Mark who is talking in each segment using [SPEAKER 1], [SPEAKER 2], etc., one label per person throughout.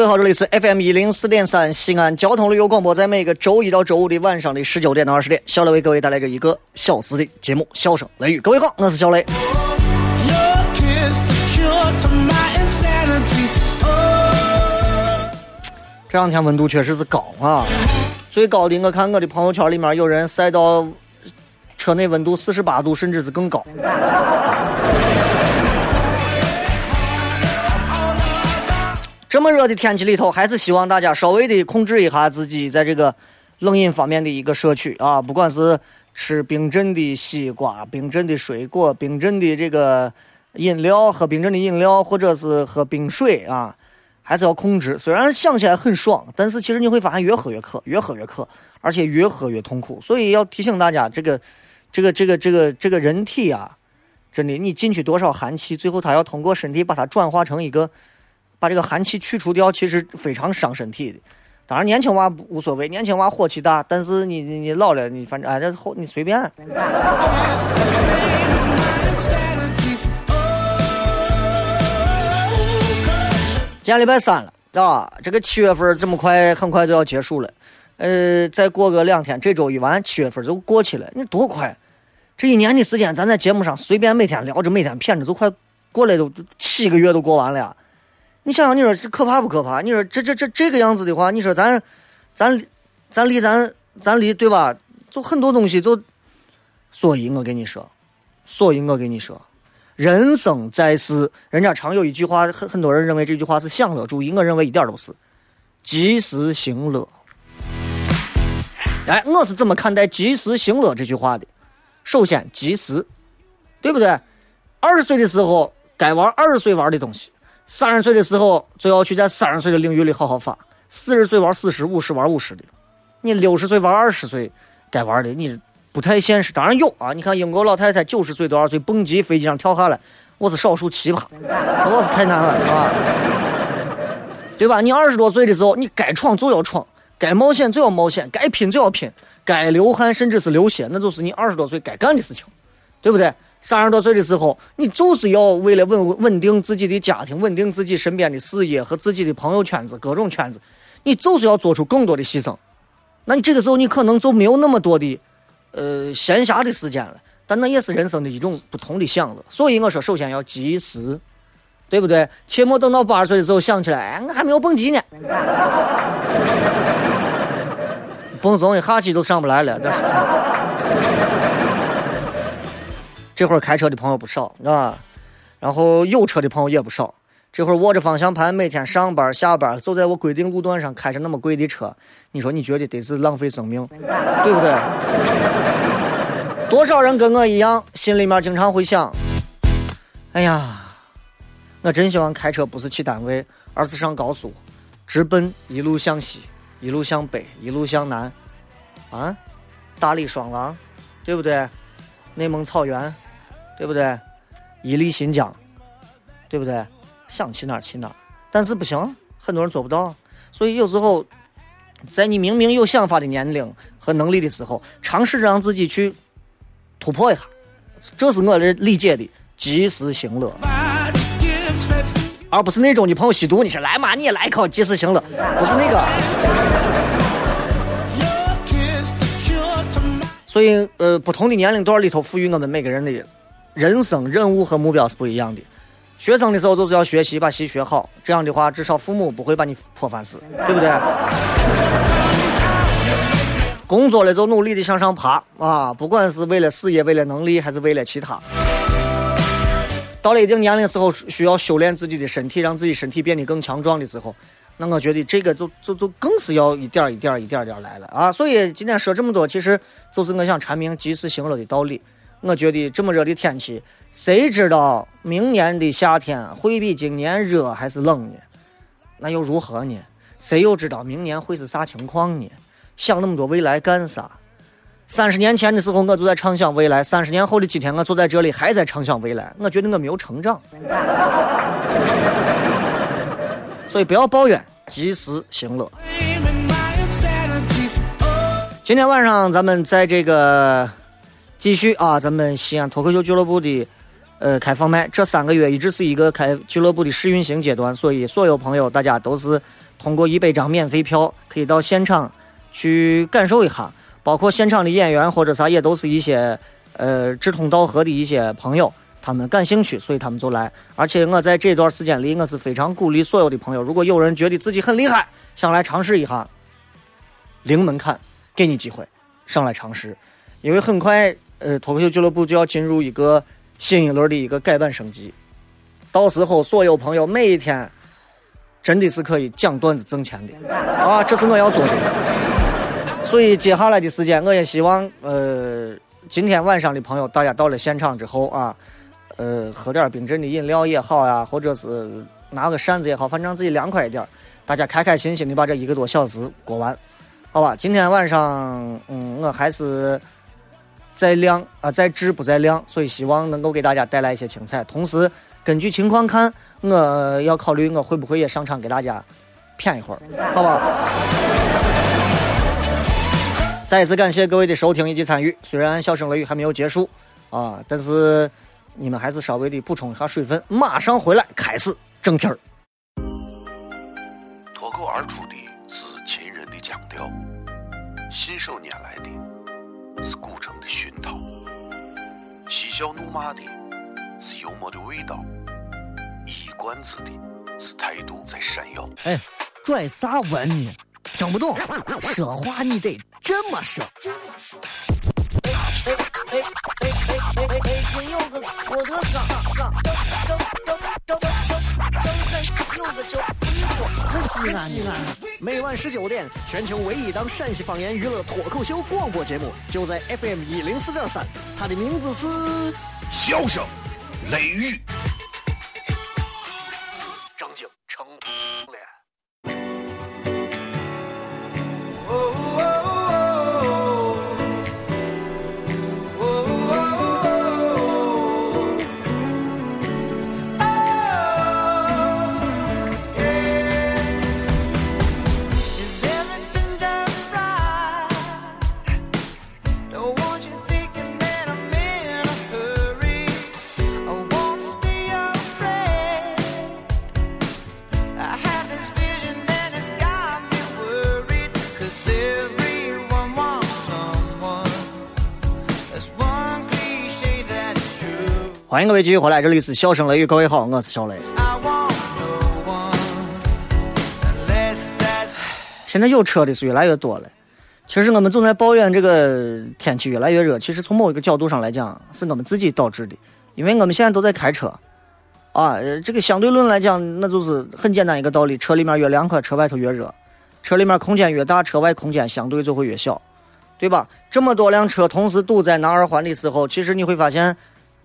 [SPEAKER 1] 各位好，这里是 FM 一零四点三西安交通旅游广播，在每个周一到周五的晚上的十九点到二十点，小雷为各位带来这一个小时的节目《笑声雷雨》。各位好，我是小雷。这两天温度确实是高啊，最高的我看我的朋友圈里面有人晒到车内温度四十八度，甚至是更高。这么热的天气里头，还是希望大家稍微的控制一下自己在这个冷饮方面的一个摄取啊，不管是吃冰镇的西瓜、冰镇的水果、冰镇的这个饮料、喝冰镇的饮料，或者是喝冰水啊，还是要控制。虽然想起来很爽，但是其实你会发现越喝越渴，越喝越渴，而且越喝越痛苦。所以要提醒大家，这个、这个、这个、这个、这个人体啊，真的，你进去多少寒气，最后它要通过身体把它转化成一个。把这个寒气去除掉，其实非常伤身体的。当然，年轻娃无所谓，年轻娃火气大。但是你你你老了，你反正哎，这后你随便。今天礼拜三了，啊，这个七月份这么快，很快就要结束了。呃，再过个两天，这周一完，七月份就过去了。你多快？这一年的时间，咱在节目上随便每天聊着，每天骗着，都快过来都七个月都过完了。你想想，你说这可怕不可怕？你说这这这这个样子的话，你说咱，咱，咱离咱咱离对吧？就很多东西就，所以我跟你说，所以我跟你说，人生在世，人家常有一句话，很很多人认为这句话是享乐主义，我认为一点都是，及时行乐。哎，我是怎么看待及时行乐这句话的？首先，及时，对不对？二十岁的时候该玩二十岁玩的东西。三十岁的时候就要去在三十岁的领域里好好发，四十岁玩四十，五十玩五十的，你六十岁玩二十岁该玩的，你不太现实。当然有啊，你看英国老太太九十岁多少岁蹦极飞机上跳下来，我是少数奇葩，我是太难了啊，对吧？你二十多岁的时候，你该闯就要闯，该冒险就要冒险，该拼就要拼，该流汗甚至是流血，那就是你二十多岁该干的事情，对不对？三十多岁的时候，你就是要为了稳稳定自己的家庭，稳定自己身边的事业和自己的朋友圈子，各种圈子，你就是要做出更多的牺牲。那你这个时候，你可能就没有那么多的，呃，闲暇的时间了。但那也是人生的一种不同的享乐。所以我说，首先要及时，对不对？切莫等到八十岁的时候想起来，哎，我还没有蹦极呢，蹦松一下气都上不来了，这是。这会儿开车的朋友不少，啊，然后有车的朋友也不少。这会儿握着方向盘，每天上班下班，走在我规定路段上，开着那么贵的车，你说你觉得得是浪费生命，对不对？多少人跟我一样，心里面经常会想：哎呀，我真希望开车不是去单位，而是上高速，直奔一路向西，一路向北，一路向南，啊，大理双廊，对不对？内蒙草原。对不对？伊犁、新疆，对不对？想去哪儿去哪儿，但是不行，很多人做不到。所以有时候，在你明明有想法的年龄和能力的时候，尝试着让自己去突破一下，这是我的理解的及时行乐，而不是那种你朋友吸毒，你说来嘛，你也来一口及时行乐，不是那个。所以，呃，不同的年龄段里头赋予我们每个人的人生任务和目标是不一样的。学生的时候就是要学习，把习学好，这样的话，至少父母不会把你泼饭死，对不对？工作了就努力的向上爬啊，不管是为了事业、为了能力，还是为了其他。到了一定年龄时候，需要修炼自己的身体，让自己身体变得更强壮的时候。那我觉得这个就就就更是要一点一点一点点来了啊！所以今天说这么多，其实就是我想阐明及时行乐的道理。我觉得这么热的天气，谁知道明年的夏天会比今年热还是冷呢？那又如何呢？谁又知道明年会是啥情况呢？想那么多未来干啥？三十年前的时候，我就在畅想未来；三十年后的今天，我坐在这里还在畅想未来。我觉得我没有成长。所以不要抱怨，及时行乐。今天晚上咱们在这个继续啊，咱们西安脱口秀俱乐部的呃开放麦，这三个月一直是一个开俱乐部的试运行阶段，所以所有朋友大家都是通过一百张免费票可以到现场去感受一下，包括现场的演员或者啥也都是一些呃志同道合的一些朋友。他们感兴趣，所以他们就来。而且我在这段时间里，我是非常鼓励所有的朋友，如果有人觉得自己很厉害，想来尝试一下，零门槛，给你机会上来尝试。因为很快，呃，脱口秀俱乐部就要进入一个新一轮的一个改版升级，到时候所有朋友每一天真的是可以讲段子挣钱的啊！这是我要做的。所以接下来的时间，我也希望，呃，今天晚上的朋友，大家到了现场之后啊。呃，喝点冰镇的饮料也好呀，或者是拿个扇子也好，反正自己凉快一点，大家开开心心的把这一个多小时过完，好吧？今天晚上，嗯，我还是在亮啊，在质不在量，所以希望能够给大家带来一些精彩。同时，根据情况看，我要考虑我会不会也上场给大家骗一会儿，好吧？再一次感谢各位的收听以及参与，虽然笑声雷雨还没有结束啊，但是。你们还是稍微的补充一下水分，马上回来开始正题儿。
[SPEAKER 2] 脱口而出的是秦人的腔调，信手拈来的是古城的熏陶，嬉笑怒骂的是幽默的味道，一冠子的是态度在闪耀。
[SPEAKER 1] 哎，拽啥文呢？听不懂，说话你得这么说。哎哎哎哎哎哎哎！北京有个郭德纲，张张张张张张张有个叫李波，西安西安。每晚十九点，全球唯一档陕西方言娱乐脱口秀广播节目，就在 FM 一零四点三。它的名字是《
[SPEAKER 2] 笑声雷雨》。
[SPEAKER 1] 欢迎各位继续回来，这里是笑声雷雨，各位好，我是小雷。现在有车的是越来越多了。其实我们总在抱怨这个天气越来越热，其实从某一个角度上来讲，是我们自己导致的，因为我们现在都在开车啊。这个相对论来讲，那就是很简单一个道理：车里面越凉快，车外头越热；车里面空间越大，车外空间相对就会越小，对吧？这么多辆车同时堵在南二环的时候，其实你会发现。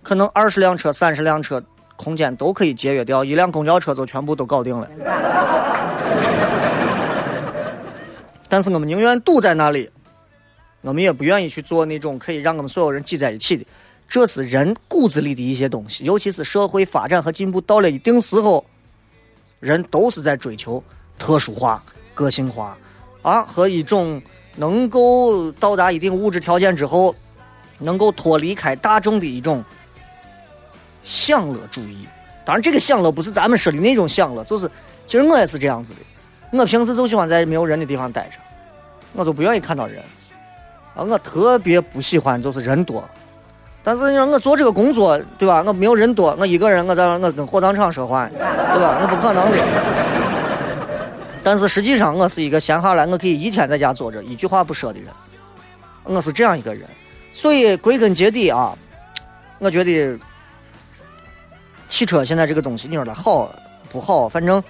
[SPEAKER 1] 可能二十辆车、三十辆车，空间都可以节约掉，一辆公交车就全部都搞定了。但是我们宁愿堵在那里，我们也不愿意去做那种可以让我们所有人挤在一起的。这是人骨子里的一些东西，尤其是社会发展和进步到了一定时候，人都是在追求特殊化、个性化啊，和一种能够到达一定物质条件之后，能够脱离开大众的一种。享乐主义。当然，这个享乐不是咱们说的那种享乐，就是其实我也是这样子的。我平时就喜欢在没有人的地方待着，我就不愿意看到人。啊，我特别不喜欢就是人多。但是你说我做这个工作，对吧？我没有人多，我一个人，我在我跟火葬场说话，对吧？那不可能的。但是实际上，我是一个闲下来我可以一天在家坐着，一句话不说的人。我是这样一个人，所以归根结底啊，我觉得汽车现在这个东西，你说它好不好？反正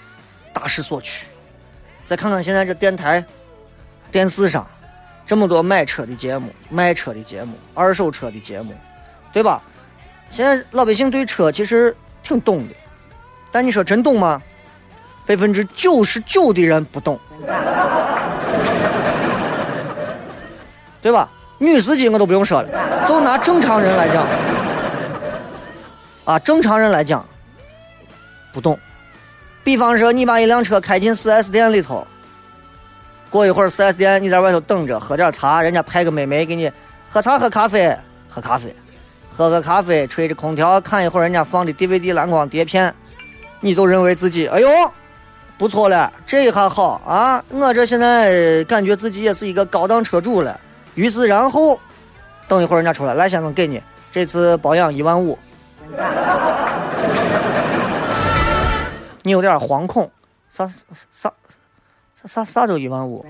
[SPEAKER 1] 大势所趋。再看看现在这电台、电视上这么多买车的节目、卖车的节目、二手车的节目。对吧？现在老百姓对车其实挺懂的，但你说真懂吗？百分之九十九的人不懂，对吧？女司机我都不用说了，就拿正常人来讲，啊，正常人来讲不懂。比方说，你把一辆车开进 4S 店里头，过一会儿 4S 店你在外头等着，喝点茶，人家派个妹妹给你喝茶喝咖啡，喝咖啡。喝个咖啡，吹着空调，看一会儿人家放的 DVD 蓝光碟片，你就认为自己哎呦不错了，这一下好啊！我这现在感觉自己也是一个高档车主了。于是，然后等一会儿人家出来，来先生给你这次保养一万五，你有点惶恐，啥啥啥啥啥就一万五？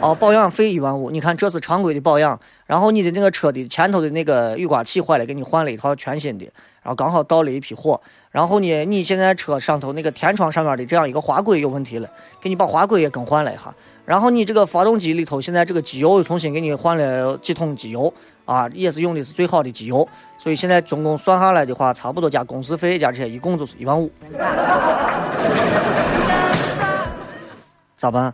[SPEAKER 1] 哦，保养费一万五，你看这是常规的保养。然后你的那个车的前头的那个雨刮器坏了，给你换了一套全新的。然后刚好到了一批货。然后呢，你现在车上头那个天窗上面的这样一个滑轨有问题了，给你把滑轨也更换了一下。然后你这个发动机里头现在这个机油又重新给你换了几桶机油啊，也是用的是最好的机油。所以现在总共算下来的话，差不多加工时费加这些，一共就是一万五。咋办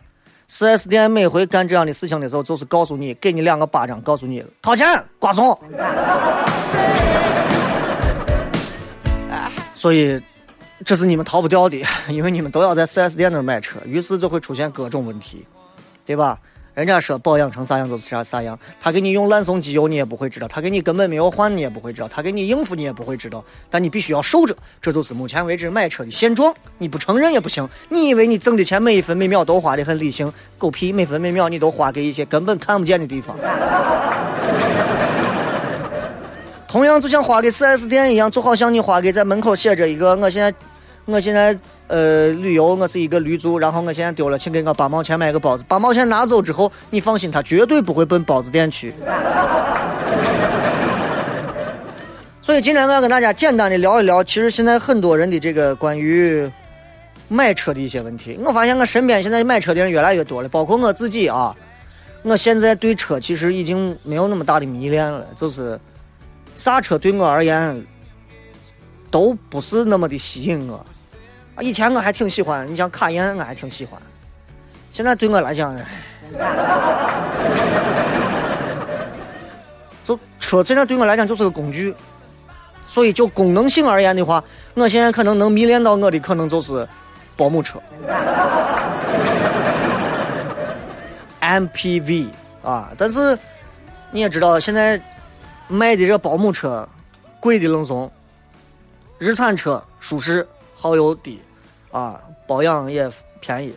[SPEAKER 1] ？4S 店每回干这样的事情的时候，就是告诉你，给你两个巴掌，告诉你掏钱瓜怂。所以，这是你们逃不掉的，因为你们都要在 4S 店那儿买车，于是就会出现各种问题，对吧？人家说保养成啥样就是啥啥样，他给你用烂松机油你也不会知道，他给你根本没有换你也不会知道，他给你应付你也不会知道，但你必须要受着，这就是目前为止买车的现状，你不承认也不行。你以为你挣的钱每一分每秒都花的很理性，狗屁，每分每秒你都花给一些根本看不见的地方。同样就像花给 4S 店一样，就好像你花给在门口写着一个，我现在，我现在。呃，旅游我是一个驴族，然后我现在丢了，请给我八毛钱买个包子。八毛钱拿走之后，你放心，他绝对不会奔包子店去。所以今天我要跟大家简单的聊一聊，其实现在很多人的这个关于买车的一些问题。我发现我身边现在买车的人越来越多了，包括我自己啊。我现在对车其实已经没有那么大的迷恋了，就是啥车对我而言都不是那么的吸引我。啊以前我还挺喜欢，你像卡宴，我还挺喜欢。现在对我来讲，就车现在对我来讲就是个工具。所以就功能性而言的话，我现在可能能迷恋到我的可能就是保姆车，MPV 啊。但是你也知道，现在卖的这保姆车贵的愣怂，日产车舒适。耗油低，啊，保养也便宜，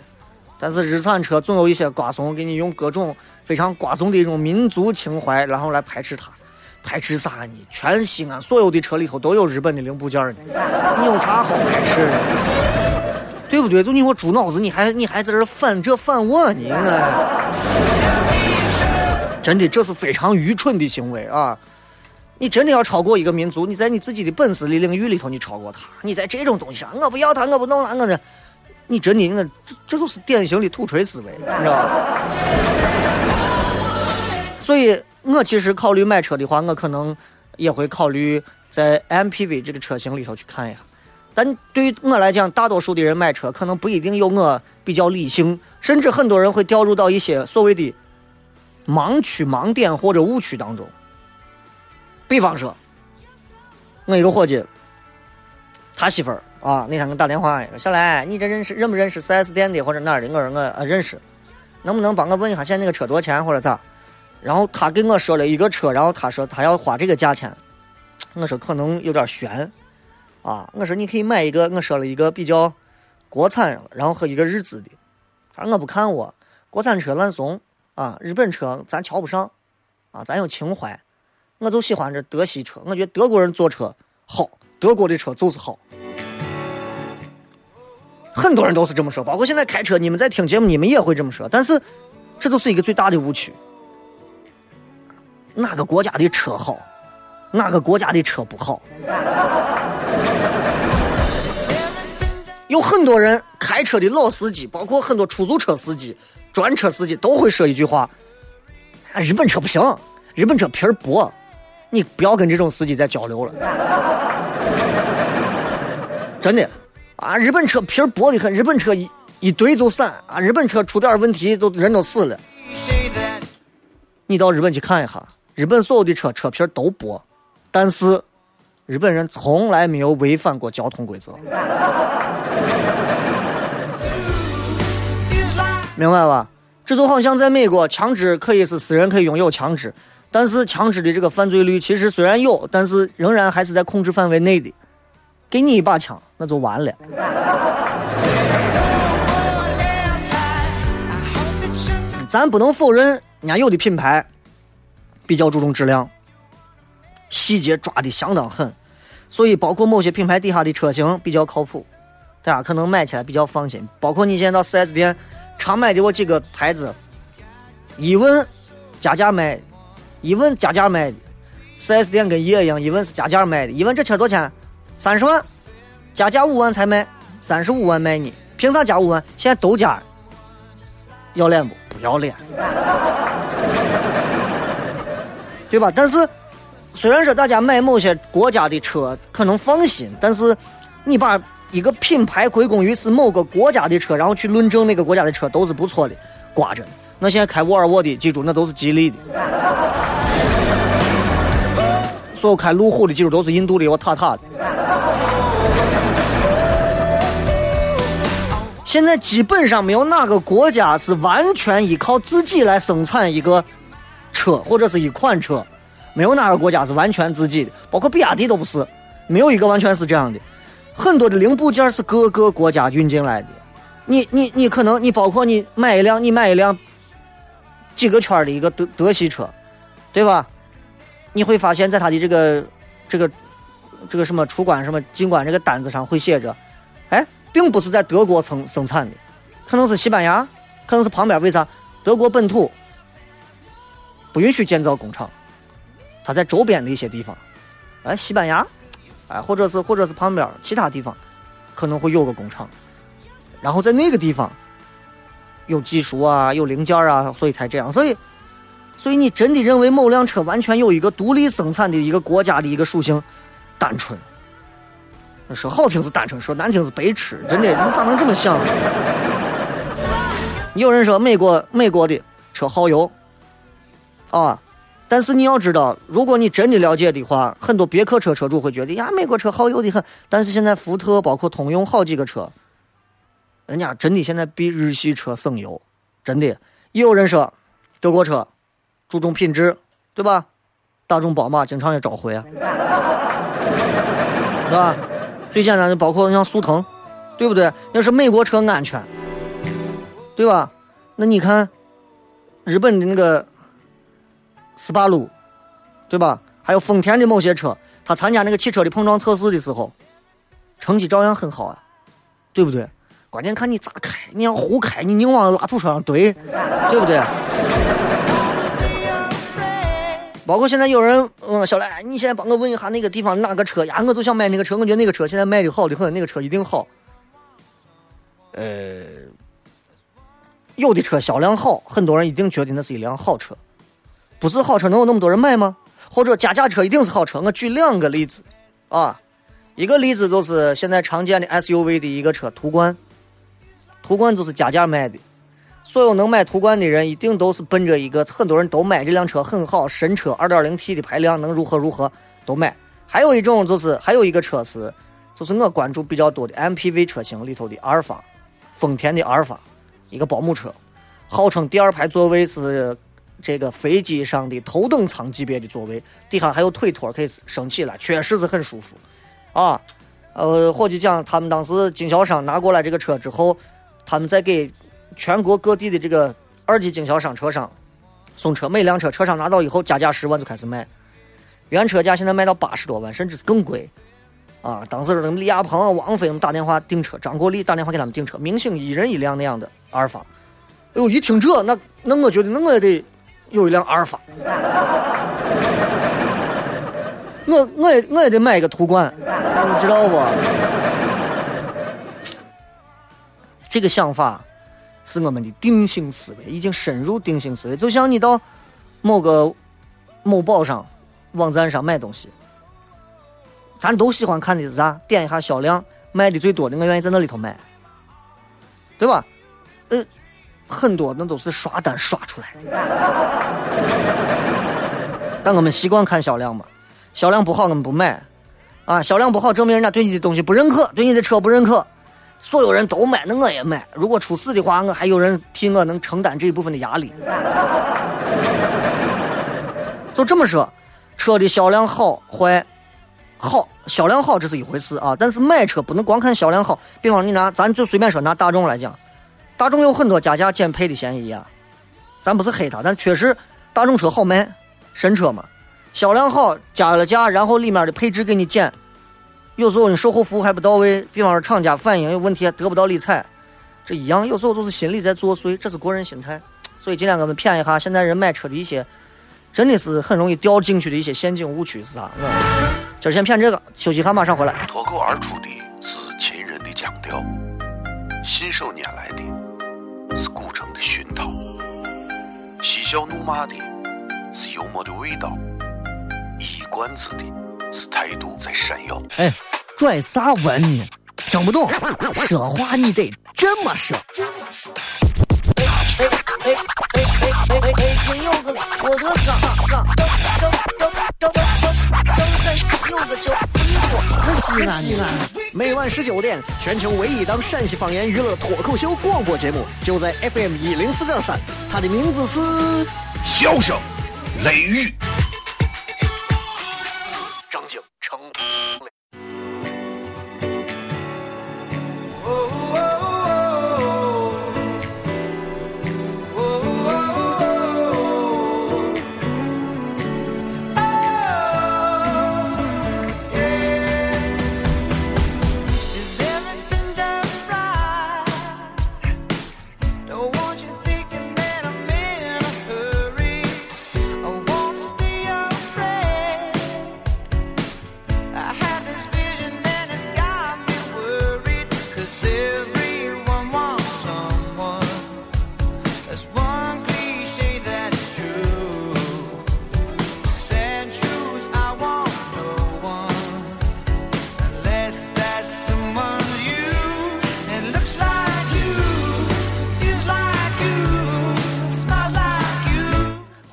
[SPEAKER 1] 但是日产车总有一些瓜怂给你用各种非常瓜怂的一种民族情怀，然后来排斥它。排斥啥呢？全西安所有的车里头都有日本的零部件呢，你有啥好排斥的？对不对？就你我猪脑子，你还你还在这反这反我呢？真的，这是非常愚蠢的行为啊！你真的要超过一个民族？你在你自己的本事的领域里头，你超过他？你在这种东西上，我不要他，我不弄那个的，你真的，我这这就是典型的土锤思维，你知道吧？所以我其实考虑买车的话，我可能也会考虑在 MPV 这个车型里头去看一下。但对于我来讲，大多数的人买车可能不一定有我比较理性，甚至很多人会掉入到一些所谓的盲区、盲点或者误区当中。比方说，我一个伙计，他媳妇儿啊，那天给我打电话，小来，你这认识认不认识四 S 店的或者哪儿的？我说我呃认识，能不能帮我问一下现在那个车多少钱或者咋？然后他给我说了一个车，然后他说他要花这个价钱，我说可能有点悬，啊，我说你可以买一个，我说了一个比较国产，然后和一个日资的，他说我不看我国产车烂怂啊，日本车咱瞧不上，啊，咱有情怀，我就喜欢这德系车，我觉得德国人坐车好，德国的车就是好。很多人都是这么说，包括现在开车，你们在听节目，你们也会这么说。但是，这都是一个最大的误区。哪个国家的车好，哪个国家的车不好？有很多人开车的老司机，包括很多出租车司机、专车司机，都会说一句话：“日本车不行，日本车皮儿薄。”你不要跟这种司机再交流了，真的。啊，日本车皮儿薄的很，日本车一一怼就散啊，日本车出点问题就人都死了。你到日本去看一下，日本所有的车车皮都薄，但是日本人从来没有违反过交通规则，明白吧？这就好像在美国，枪支可以是私人可以拥有枪支，但是枪支的这个犯罪率其实虽然有，但是仍然还是在控制范围内的。给你一把枪，那就完了。咱不能否认，人家有的品牌比较注重质量，细节抓的相当狠，所以包括某些品牌底下的车型比较靠谱，大家可能买起来比较放心。包括你现在到 4S 店常买的我几个牌子，一问加价卖，一问加价卖的，4S 店跟爷一样，一问是加价卖的，一问这车多少钱？三十万，加价五万才卖，三十五万卖你，凭啥加五万？现在都加，要脸不？不要脸，对吧？但是，虽然说大家买某些国家的车可能放心，但是你把一个品牌归功于是某个国家的车，然后去论证那个国家的车都是不错的，挂着。那现在开沃尔沃的，记住那都是吉利的。所有开路虎的，记住都是印度的，有塔塔的。现在基本上没有哪个国家是完全依靠自己来生产一个车或者是一款车，没有哪个国家是完全自己的，包括比亚迪都不是，没有一个完全是这样的。很多的零部件是各个国家运进来的。你你你可能你包括你买一辆你买一辆几个圈的一个德德系车，对吧？你会发现在它的这个这个这个什么出关什么进关这个单子上会写着，哎。并不是在德国生生产的，可能是西班牙，可能是旁边。为啥？德国本土不允许建造工厂，它在周边的一些地方，哎，西班牙，哎，或者是或者是旁边其他地方，可能会有个工厂，然后在那个地方有技术啊，有零件啊，所以才这样。所以，所以你真的认为某辆车完全有一个独立生产的一个国家的一个属性？单纯。说好听是单纯，说难听是白痴，真的，你咋能这么想？有人说美国美国的车耗油，啊，但是你要知道，如果你真的了解的话，很多别克车车主会觉得呀，美国车耗油的很。但是现在福特包括通用好几个车，人家真的现在比日系车省油，真的。也有人说德国车注重品质，对吧？大众宝马经常也召回啊，是吧？最简单的包括像速腾，对不对？要是美国车安全，对吧？那你看日本的那个斯巴鲁，对吧？还有丰田的某些车，他参加那个汽车的碰撞测试的时候，成绩照样很好啊，对不对？关键看你咋开，你要胡开，你硬往拉土车上怼，对不对？包括现在有人问小赖，你现在帮我问一下那个地方哪个车呀？我就想买那个车，我觉得那个车现在卖的好的很，那个车一定好。呃，有的车销量好，很多人一定觉得那是一辆好车。不是好车能有那么多人买吗？或者加价车一定是好车？我举两个例子啊，一个例子就是现在常见的 SUV 的一个车途观，途观就是加价卖的。所有能买途观的人，一定都是奔着一个很多人都买这辆车很好，神车，2.0T 的排量能如何如何都买。还有一种就是，还有一个车是，就是我关注比较多的 MPV 车型里头的阿尔法，丰田的阿尔法，一个保姆车，号称第二排座位是这个飞机上的头等舱级别的座位，底下还有腿托可以升起来，确实是很舒服，啊，呃，伙计讲他们当时经销商拿过来这个车之后，他们在给全国各地的这个二级经销商车商送车，每辆车车商拿到以后加价十万就开始卖，原车价现在卖到八十多万，甚至是更贵。啊，当时那李亚鹏、王菲们打电话订车，张国立打电话给他们订车，明星一人一辆那样的阿尔法。哎呦，一听这，那那我觉得那我也得有一辆阿尔法。我我也我也得买一个途观，你知道不？这个想法是我们的定性思维，已经深入定性思维。就像你到某个某宝上网站上买东西。咱都喜欢看的是啥？点一下销量，卖的最多的，我愿意在那里头买，对吧？呃，很多那都是刷单刷出来的。但我们习惯看销量嘛，销量不好我们不买，啊，销量不好证明人家对你的东西不认可，对你的车不认可。所有人都买，那我也买。如果出事的话，我还有人替我能承担这一部分的压力。就这么说，车的销量好坏。好，销量好这是一回事啊，但是买车不能光看销量好。比方你拿，咱就随便说拿大众来讲，大众有很多加价减配的嫌疑啊。咱不是黑它，但确实大众车好卖，神车嘛，销量好，加了价，然后里面的配置给你减。有时候你售后服务还不到位，比方说厂家反映有问题还得不到理睬，这一样，有时候都是心理在作祟，这是个人心态。所以今天我们谝一下现在人买车的一些。真的是很容易掉进去的一些陷阱误区是啥？今儿先骗这个，休息一下，马上回来。
[SPEAKER 2] 脱口而出的是秦人的腔调，信手拈来的是古城的熏陶，嬉笑怒骂的是幽默的味道，一冠子的是态度在闪耀。
[SPEAKER 1] 哎，拽啥文呢？听不懂，说话你得这么说。哎哎哎哎哎哎！北京有个郭德纲，张张张张张张在有个叫西安西安。每晚十九点，全球唯一档陕西方言娱乐脱口秀广播节目，就在 FM 一零四点三。它的名字是《
[SPEAKER 2] 笑声雷雨》。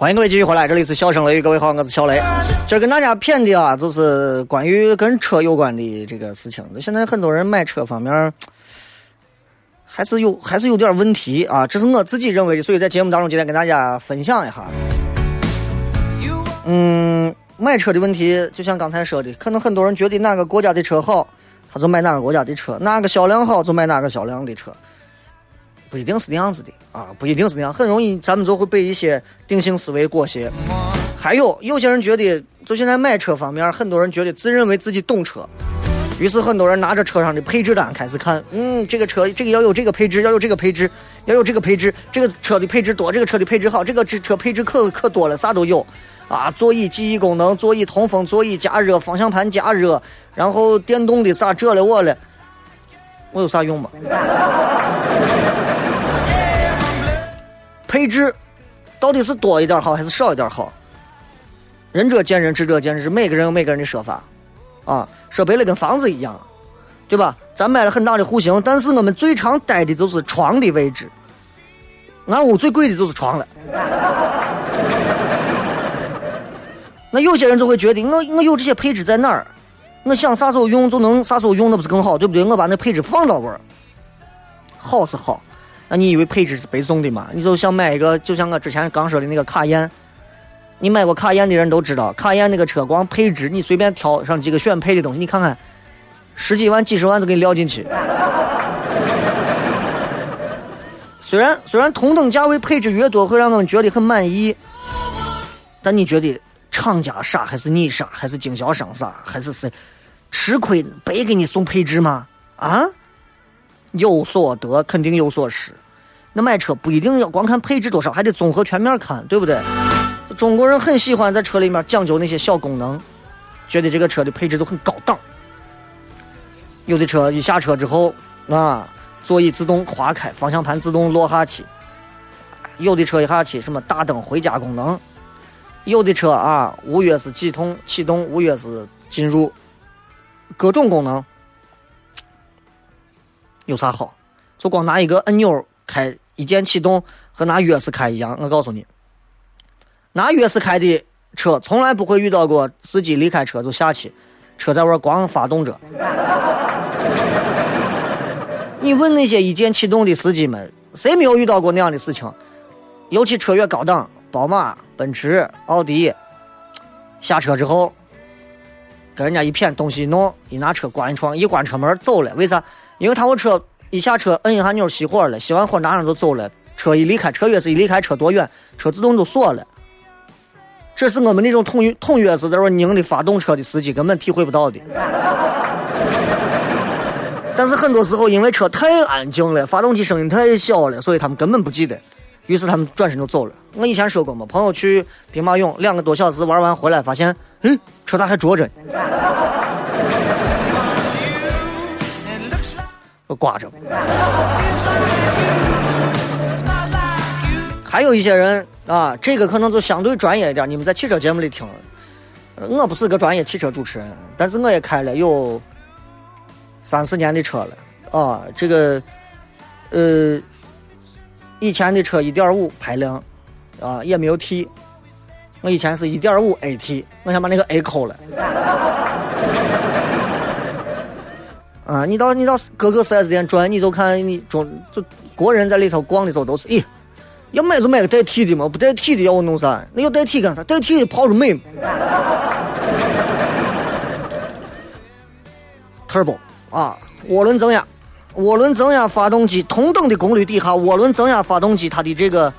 [SPEAKER 1] 欢迎各位继续回来，这里是笑声雷雨，各位好，我是小雷。今儿跟大家谝的啊，就是关于跟车有关的这个事情。现在很多人买车方面还是有还是有点问题啊，这是我自己认为的，所以在节目当中今天跟大家分享一下。嗯，买车的问题，就像刚才说的，可能很多人觉得哪个国家的车好，他就买哪个国家的车；哪个销量好，就买哪个销量的车。不一定是那样子的啊，不一定是那样，很容易咱们就会被一些定性思维裹挟。还有有些人觉得，就现在买车方面，很多人觉得自认为自己懂车，于是很多人拿着车上的配置单开始看，嗯，这个车这个要有这个配置，要有这个配置，要有这个配置，这个车的配置多，这个车的配置好，这个车配置可可多了，啥都有啊，座椅记忆功能，座椅通风，座椅加热，方向盘加热，然后电动的啥这了我了，我有啥用吗？配置到底是多一点好还是少一点好？仁者见仁，智者见智，每个人有每个人的说法，啊，说白了跟房子一样，对吧？咱买了很大的户型，但是我们最常待的就是床的位置，俺屋最贵的就是床了。那有些人就会觉得，我我有这些配置在哪儿？我想啥时候用就能啥时候用，那不是更好，对不对？我把那配置放到位儿，好是好。那你以为配置是白送的吗？你就想买一个，就像我之前刚说的那个卡宴，你买过卡宴的人都知道，卡宴那个车光配置，你随便挑上几个选配的东西，你看看，十几万、几十万都给你撂进去。虽然虽然同等价位配置越多，会让我们觉得很满意，但你觉得厂家傻还是你傻，还是经销商傻，还是谁吃亏白给你送配置吗？啊？有所得肯定有所失。那买车不一定要光看配置多少，还得综合全面看，对不对？中国人很喜欢在车里面讲究那些小功能，觉得这个车的配置都很高档。有的车一下车之后，啊，座椅自动滑开，方向盘自动落下去；有的车一下去什么大灯回家功能；有的车啊，无钥匙启动启动，无钥匙进入，各种功能有啥好？就光拿一个按钮开。一键启动和拿钥匙开一样，我告诉你，拿钥匙开的车从来不会遇到过司机离开车就下去，车在外光发动着。你问那些一键启动的司机们，谁没有遇到过那样的事情？尤其车越高档，宝马、奔驰、奥迪，下车之后跟人家一谝东西弄，一拿车关一窗，一关车门走了。为啥？因为他我车。一下车，摁一下钮熄火了，熄完火拿上就走了。车一离开，车钥匙一离开，车多远，车自动就锁了。这是我们那种统统钥匙在那拧的发动车的司机根本体会不到的。但是很多时候，因为车太安静了，发动机声音太小了，所以他们根本不记得。于是他们转身就走了。我以前说过嘛，朋友去兵马俑两个多小时玩完回来，发现，嗯，车咋还着着？挂着。还有一些人啊，这个可能就相对专业一点。你们在汽车节目里听，我不是个专业汽车主持人，但是我也开了有三四年的车了啊。这个呃，以前的车一点五排量啊，也没有 T。我以前是一点五 AT，我想把那个 A 抠了。啊，你到你到各个四 S 店转，你就看你中就国人在里头逛的时候都是，咦，要买就买个带 T 的嘛，不带 T 的要我弄啥？那要带 T 干啥？带 T 的跑着美。Turbo 啊，涡轮增压，涡轮增压发动机同等的功率底下，涡轮增压发动机它的这个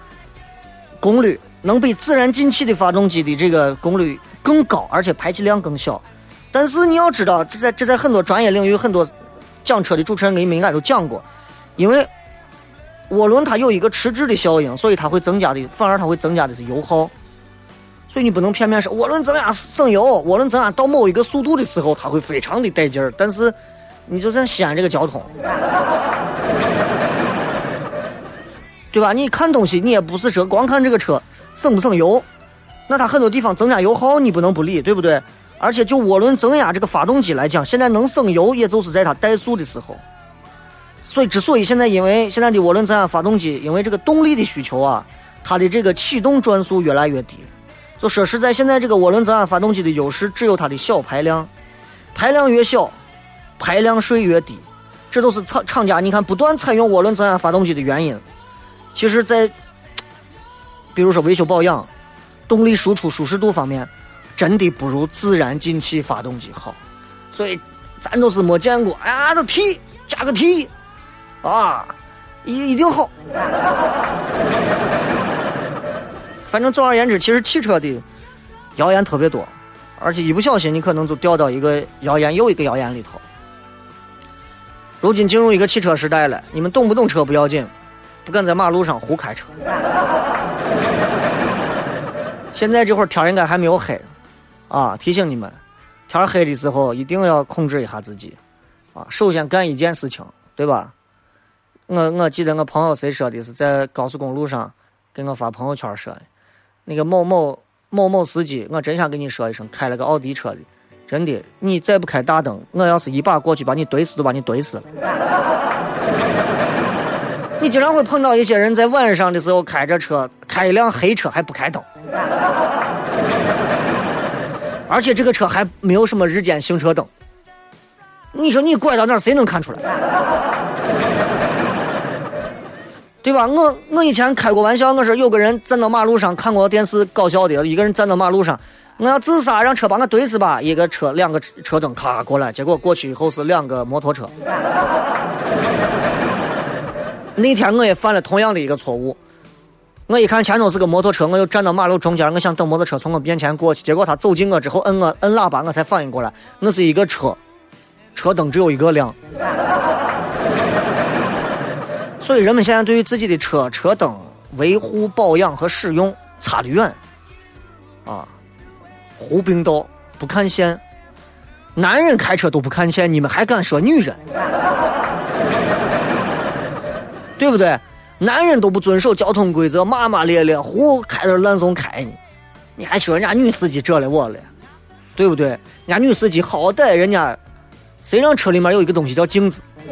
[SPEAKER 1] 功率能比自然进气的发动机的这个功率更高，而且排气量更小。但是你要知道，这在这在很多专业领域，很多讲车的主持人给你们应该都讲过，因为涡轮它有一个迟滞的效应，所以它会增加的，反而它会增加的是油耗。所以你不能片面说涡轮增压省油，涡轮增压到某一个速度的时候，它会非常的带劲儿。但是你就像西安这个交通，对吧？你看东西，你也不是说光看这个车省不省油，那它很多地方增加油耗，你不能不理，对不对？而且就涡轮增压这个发动机来讲，现在能省油，也就是在它怠速的时候。所以，之所以现在因为现在的涡轮增压发动机，因为这个动力的需求啊，它的这个启动转速越来越低。就说实在，现在这个涡轮增压发动机的优势只有它的小排量，排量越小，排量税越低。这都是厂厂家你看不断采用涡轮增压发动机的原因。其实，在比如说维修保养、动力输出舒适度方面。真的不如自然进气发动机好，所以咱都是没见过。哎呀，这 T 加个 T，啊，一一定好。反正总而言之，其实汽车的谣言特别多，而且一不小心你可能就掉到一个谣言又一个谣言里头。如今进入一个汽车时代了，你们懂不懂车不要紧，不敢在马路上胡开车。现在这会儿天应该还没有黑。啊！提醒你们，天黑的时候一定要控制一下自己，啊，首先干一件事情，对吧？我我记得我朋友谁说的是在高速公路上给我发朋友圈说的，那个某某某某司机，我真想跟你说一声，开了个奥迪车的，真的，你再不开大灯，我要是一把过去把你怼死，都把你怼死了。你经常会碰到一些人在晚上的时候开着车，开一辆黑车还不开灯。而且这个车还没有什么日间行车灯，你说你拐到哪儿，谁能看出来？对吧？我我以前开过玩笑，我说有个人站到马路上看过电视搞笑的，一个人站到马路上，我要自杀，让车把我怼死吧。一个车两个车灯咔过来，结果过去以后是两个摩托车。那天我也犯了同样的一个错误，我一看前头是个摩托车，我又站到马路中间，我想等摩托车从我面前过去，结果他走近我之后摁我摁喇叭，我才反应过来，我是一个车，车灯只有一个亮。所以人们现在对于自己的车车灯维护保养和使用差得远，啊，胡并道不看线，男人开车都不看线，你们还敢说女人？对不对？男人都不遵守交通规则，骂骂咧咧，胡开着烂怂开呢，你还说人家女司机这了我了，对不对？人家女司机好歹人家，谁让车里面有一个东西叫镜子？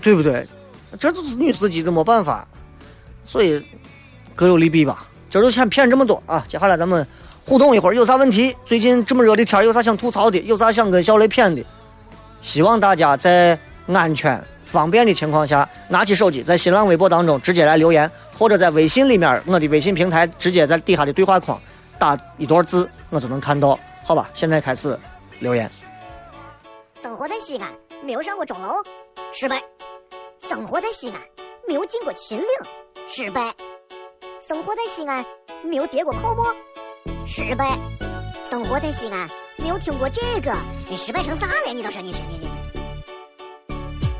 [SPEAKER 1] 对不对？这就是女司机的没办法，所以各有利弊吧。今儿就先骗这么多啊！接下来咱们互动一会儿，有啥问题？最近这么热的天，有啥想吐槽的？有啥想跟小雷骗的？希望大家在安全、方便的情况下，拿起手机，在新浪微博当中直接来留言，或者在微信里面，我的微信平台直接在底下的对话框打一段字，我就能看到。好吧，现在开始留言。
[SPEAKER 3] 生活在西安，没有上过钟楼，失败。生活在西安，没有进过秦岭，失败；生活在西安，没有跌过泡沫，失败；生活在西安，没有听过这个，你失败成啥了？你倒是你，你你。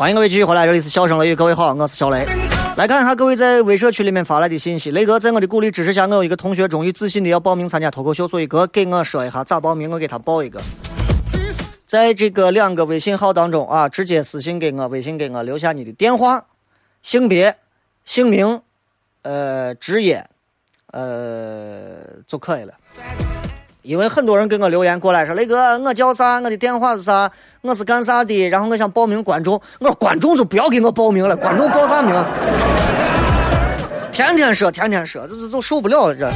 [SPEAKER 1] 欢迎各位继续回来，这里是笑声雷雨，各位好，我是小雷。来看一下各位在微社区里面发来的信息。雷哥在我的鼓励支持下，我有一个同学终于自信的要报名参加脱口秀，所以哥给我说一下咋报名，我给他报一个。在这个两个微信号当中啊，直接私信给我，微信给我留下你的电话、性别、姓名、呃职业，呃就可以了。因为很多人给我留言过来说，雷哥，我叫啥？我的电话是啥？我是干啥的？然后我想报名观众，我说观众就不要给我报名了，观众报啥名？天天说，天天说，这这都受不了了。这，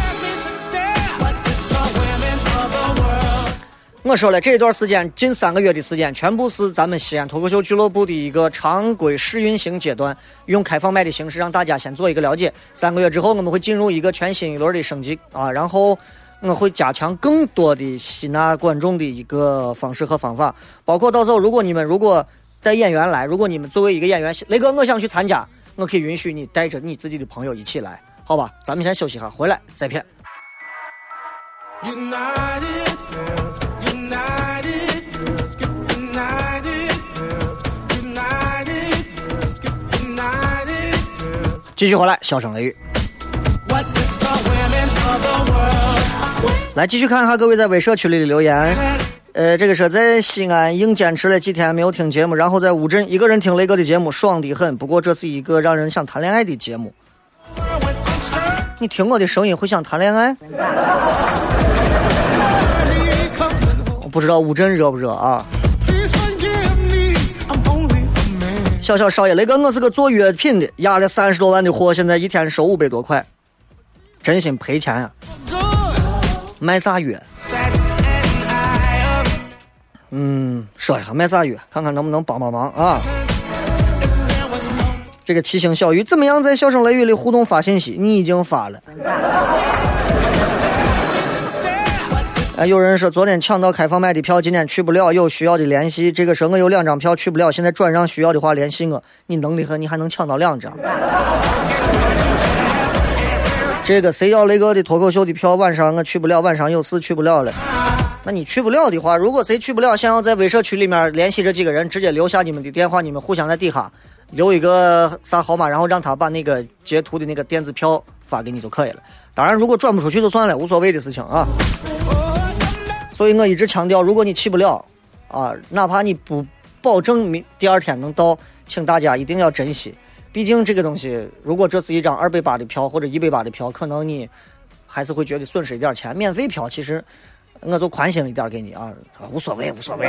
[SPEAKER 1] 我说了，这段时间近三个月的时间，全部是咱们西安脱口秀俱乐部的一个常规试运行阶段，用开放麦的形式让大家先做一个了解。三个月之后，我们会进入一个全新一轮的升级啊，然后。我会加强更多的吸纳观众的一个方式和方法，包括到时候如果你们如果带演员来，如果你们作为一个演员，雷哥我想去参加，我可以允许你带着你自己的朋友一起来，好吧？咱们先休息一下，回来再片。继续回来，笑声雷雨。来继续看一下各位在微社区里的留言。呃，这个是在西安硬坚持了几天没有听节目，然后在乌镇一个人听雷哥的节目，爽的很。不过这是一个让人想谈恋爱的节目。你听我的声音会想谈恋爱？我不知道乌镇热不热啊？小小少爷，雷哥，我是个做药品的，压了三十多万的货，现在一天收五百多块，真心赔钱呀。卖啥药？嗯，说一下卖啥药，看看能不能帮帮忙啊！这个七星小鱼怎么样？在笑声雷雨里互动发信息，你已经发了。哎，有人说昨天抢到开放麦的票，今天去不了，有需要的联系。这个时候我有两张票去不了，现在转让需要的话联系我。你能的很，你还能抢到两张。这个谁要雷哥的脱口秀的票？晚上我去不了，晚上有事去不了了。那你去不了的话，如果谁去不了，想要在微社区里面联系这几个人，直接留下你们的电话，你们互相在底下留一个啥号码，然后让他把那个截图的那个电子票发给你就可以了。当然，如果转不出去就算了，无所谓的事情啊。所以我一直强调，如果你去不了，啊，哪怕你不保证明第二天能到，请大家一定要珍惜。毕竟这个东西，如果这是一张二百八的票或者一百八的票，可能你还是会觉得损失一点钱。免费票其实。我就宽心一点给你啊，无所谓，无所谓。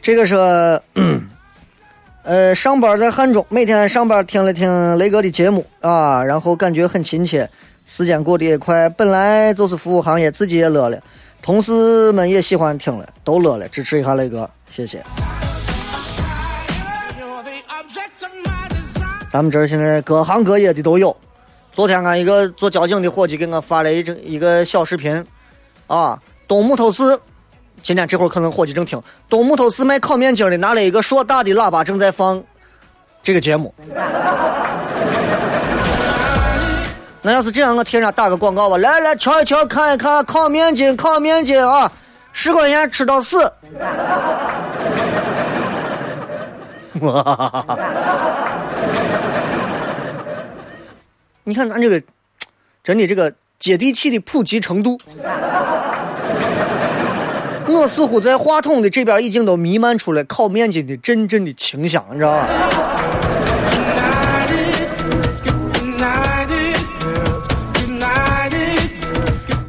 [SPEAKER 1] 这个是。呃，上班在汉中，每天上班听了听雷哥的节目啊，然后感觉很亲切，时间过得也快。本来就是服务行业，自己也乐了，同事们也喜欢听了，都乐了。支持一下雷哥，谢谢。咱们这儿现在各行各业的都有。昨天俺一个做交警的伙计给我发了一整一个小视频，啊，东木头市。今天这会儿可能伙计正听东木头市卖烤面筋的，拿了一个硕大的喇叭正在放这个节目。那要是这样，我替人家打个广告吧，来来瞧一瞧，看一看烤面筋，烤面筋啊，十块钱吃到死。哇！你看咱这个，真的这个接地气的普及程度。我似乎在话筒的这边已经都弥漫出了烤面筋的阵阵的清香，你知道吧？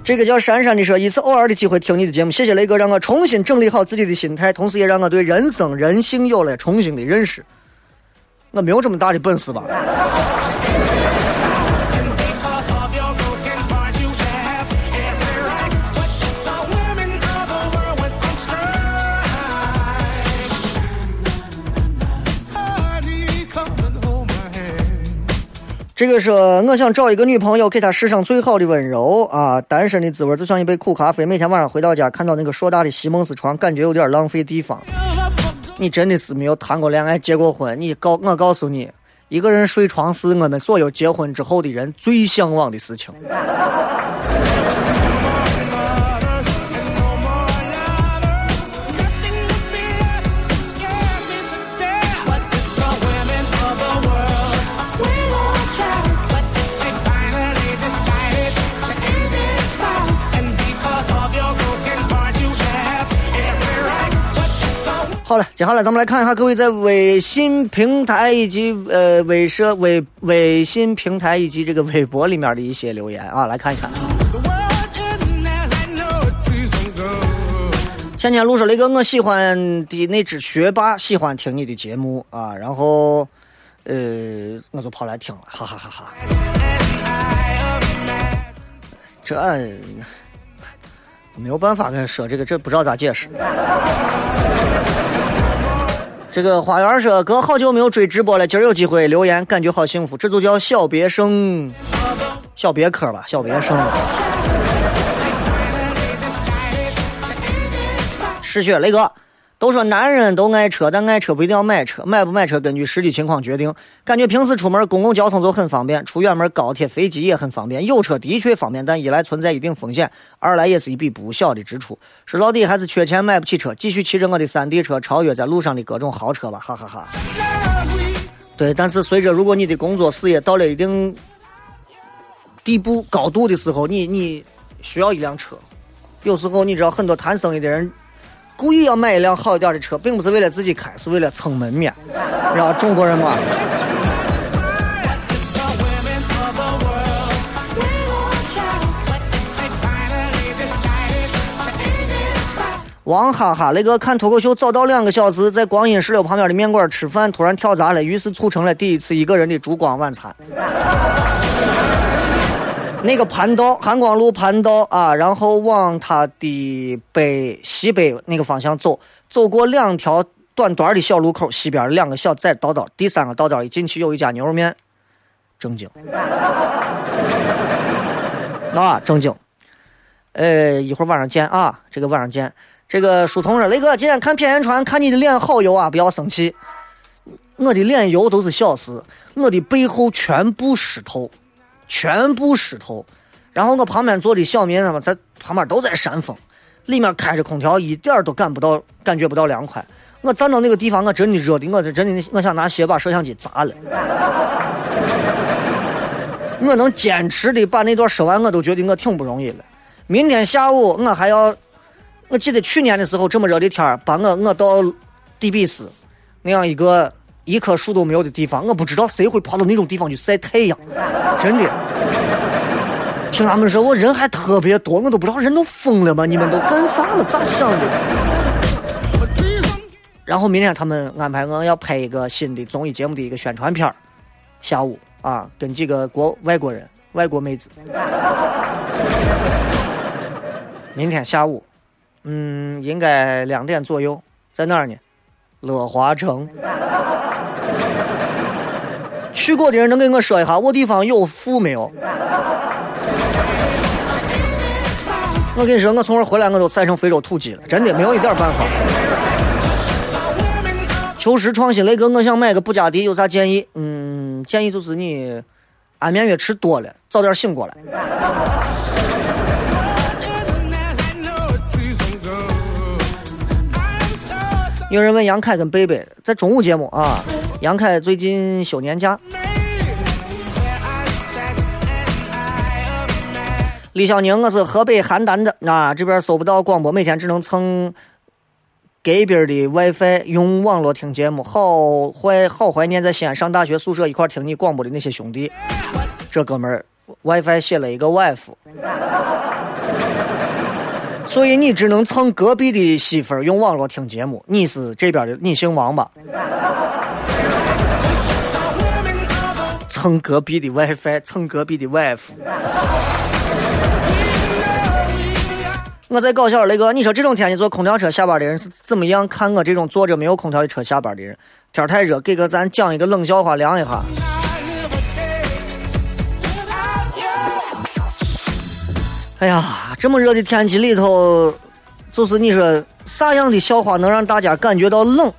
[SPEAKER 1] 这个叫珊珊的说，一次偶尔的机会听你的节目，谢谢雷哥，让我重新整理好自己的心态，同时也让我对人生人性有了重新的认识。我没有这么大的本事吧？这个说，我想找一个女朋友，给她世上最好的温柔啊！单身的滋味就像一杯苦咖啡，每天晚上回到家，看到那个硕大的席梦思床，感觉有点浪费地方。你真的是没有谈过恋爱、结过婚？你告我告诉你，一个人睡床是我们所有结婚之后的人最向往的事情。好了，接下来咱们来看一下各位在微信平台以及呃微社微微信平台以及这个微博里面的一些留言啊，来看一看。前天录说了一个我喜欢的那只学霸喜欢听你的节目啊，然后呃我就跑来听了，哈哈哈哈。这没有办法跟他说这个，这不知道咋解释。这个花园说：“哥，好久没有追直播了，今儿有机会留言，感觉好幸福。这就叫小别生，小别科吧，小别生。”失血雷哥。都说男人都爱车，但爱车不一定要买车，买不买车根据实际情况决定。感觉平时出门公共交通就很方便，出远门高铁、飞机也很方便。有车的确方便，但一来存在一定风险，二来也是一笔不小的支出。说到底还是缺钱买不起车，继续骑着我的三 D 车超越在路上的各种豪车吧，哈哈哈。对，但是随着如果你的工作事业到了一定地步高度的时候，你你需要一辆车。有时候你知道很多谈生意的人。故意要买一辆好一点的车，并不是为了自己开，是为了蹭门面。然后中国人嘛。王哈哈，那个看脱口秀早到两个小时，在光阴石榴旁边的面馆吃饭，突然跳闸了，于是促成了第一次一个人的烛光晚餐。那个盘道，韩光路盘道啊，然后往它的北西北那个方向走，走过两条短短的小路口西边两个小窄道道，第三个道道一进去有一家牛肉面，正经。啊，正经。呃，一会儿晚上见啊，这个晚上见。这个书童说：“雷哥，今天看片言传，看你的脸好油啊，不要生气。我的脸油都是小事，我的背后全部湿透，全部湿透。然后我旁边坐的小民他们在旁边都在扇风，里面开着空调，一点都感不到，感觉不到凉快。我站到那个地方，我真的热的，我是真的，我想拿鞋把摄像机砸了。我能坚持的把那段说完，我都觉得我挺不容易了。明天下午我还要，我记得去年的时候这么热的天，把我我到地比斯那样一个一棵树都没有的地方，我不知道谁会跑到那种地方去晒太阳，真的。听他们说，我人还特别多，我都不知道人都疯了吗？你们都干啥了？咋想的？然后明天他们安排我要拍一个新的综艺节目的一个宣传片下午啊，跟几个国外国人、外国妹子。明天下午，嗯，应该两点左右，在哪儿呢？乐华城。去过的人能给我说一下，我地方有富没有？我跟你说，我从这回来，我都晒成非洲土鸡了，真的没有一点办法。求实创新，雷哥，我想买个布加迪，有啥建议？嗯，建议就是你安眠药吃多了，早点醒过来。有人问杨凯跟贝贝在中午节目啊，杨凯最近休年假。李小宁，我是河北邯郸的，啊，这边搜不到广播，每天只能蹭隔壁的 WiFi 用网络听节目，好怀好怀念在西安上大学宿舍一块听你广播的那些兄弟。这哥们儿 WiFi 写了一个 wife。所以你只能蹭隔壁的媳妇儿用网络听节目。你是这边的，你姓王吧？蹭隔壁的 WiFi，蹭隔壁的 wife。我在搞笑，雷哥，你说这种天气坐空调车下班的人是怎么样看我这种坐着没有空调的车下班的人？天太热，给个咱讲一个冷笑话凉一下。哎呀，这么热的天气里头，就是你说啥样的笑话能让大家感觉到冷？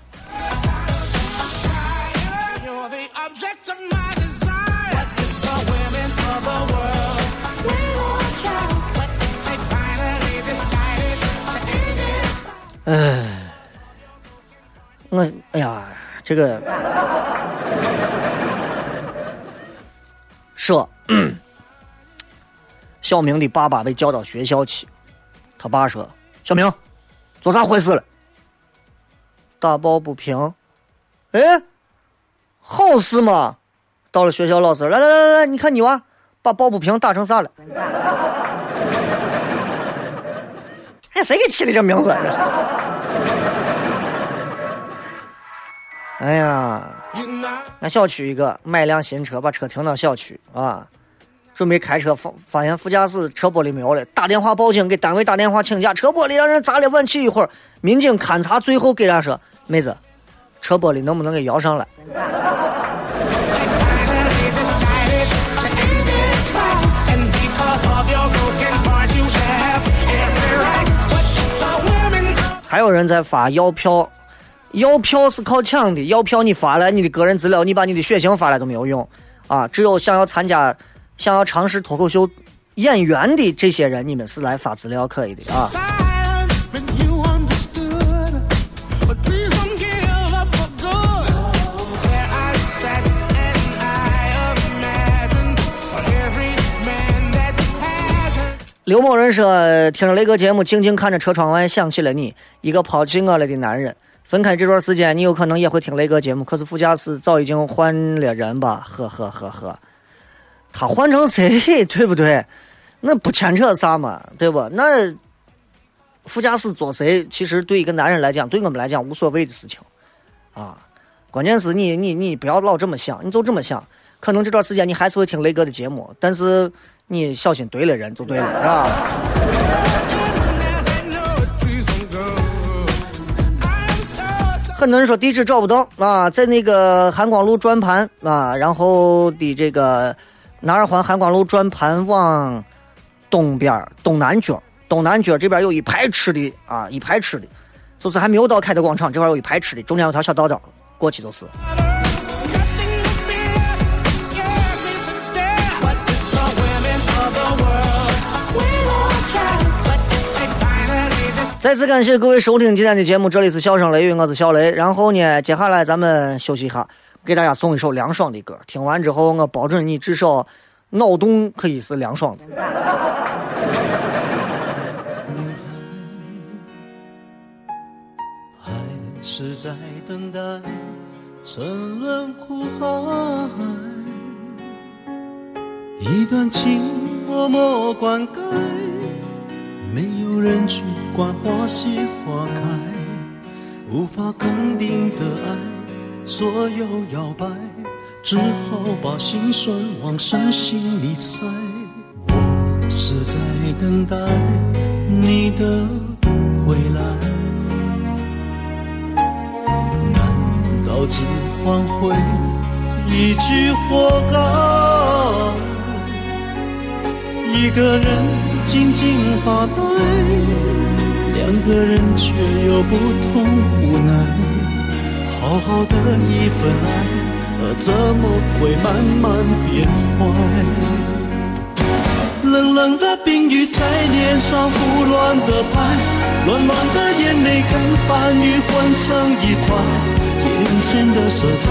[SPEAKER 1] 哎，我哎呀，这个说。嗯小明的爸爸被叫到学校去，他爸说：“小明，做啥坏事了？打抱不平。哎，好事嘛！到了学校，老师来来来来来，你看你娃把抱不平打成啥了？哎，谁给起的这名字？哎呀，俺小区一个买辆新车，把车停到小区啊。”准备开车，发发现副驾驶车玻璃没有了，打电话报警，给单位打电话请假，车玻璃让人砸了。晚去一会儿，民警勘查，最后给他说：“妹子，车玻璃能不能给摇上来？”还有人在发要票，要票是靠抢的，要票你发来你的个人资料，你把你的血型发来都没有用啊！只有想要参加。想要尝试脱口秀演员的这些人，你们是来发资料可以的啊。刘某人说：“听着雷哥节目，静静看着车窗外，想起了你，一个抛弃我了的男人。分开这段时间，你有可能也会听雷哥节目，可是副驾驶早已经换了人吧？呵呵呵呵。”他换成谁，对不对？那不牵扯啥嘛，对不？那副驾驶坐谁，其实对一个男人来讲，对我们来讲无所谓的事情啊。关键是你，你，你不要老这么想，你就这么想，可能这段时间你还是会听雷哥的节目，但是你小心对了人就对了，是吧？很多人说地址找不到啊，在那个韩光路转盘啊，然后的这个南二环韩光路转盘往东边东南角，东南角这边有一排吃的啊，一排吃的，就是还没有到凯德广场这块有一排吃的，中间有条小道道，过去就是。再次感谢各位收听今天的节目，这里是笑声雷雨，我是小雷。然后呢，接下来咱们休息一下，给大家送一首凉爽的歌。听完之后，我保证你至少脑洞可以是凉爽的。
[SPEAKER 4] 还是在等待沉沦苦海，一段情默默灌溉，没有人去。管花谢花开，无法肯定的爱左右摇摆，只好把心酸往深心里塞。我是在等待你的回来，难道只换回一句活该？一个人静静发呆。两个人却有不同无奈，好好的一份爱，怎么会慢慢变坏？冷冷的冰雨在脸上胡乱的拍，乱乱的眼泪跟寒雨混成一块，眼前的色彩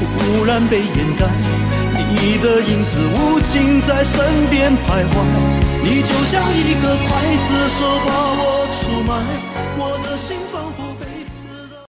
[SPEAKER 4] 忽然被掩盖，你的影子无情在身边徘徊，你就像一个刽子手把我。出卖。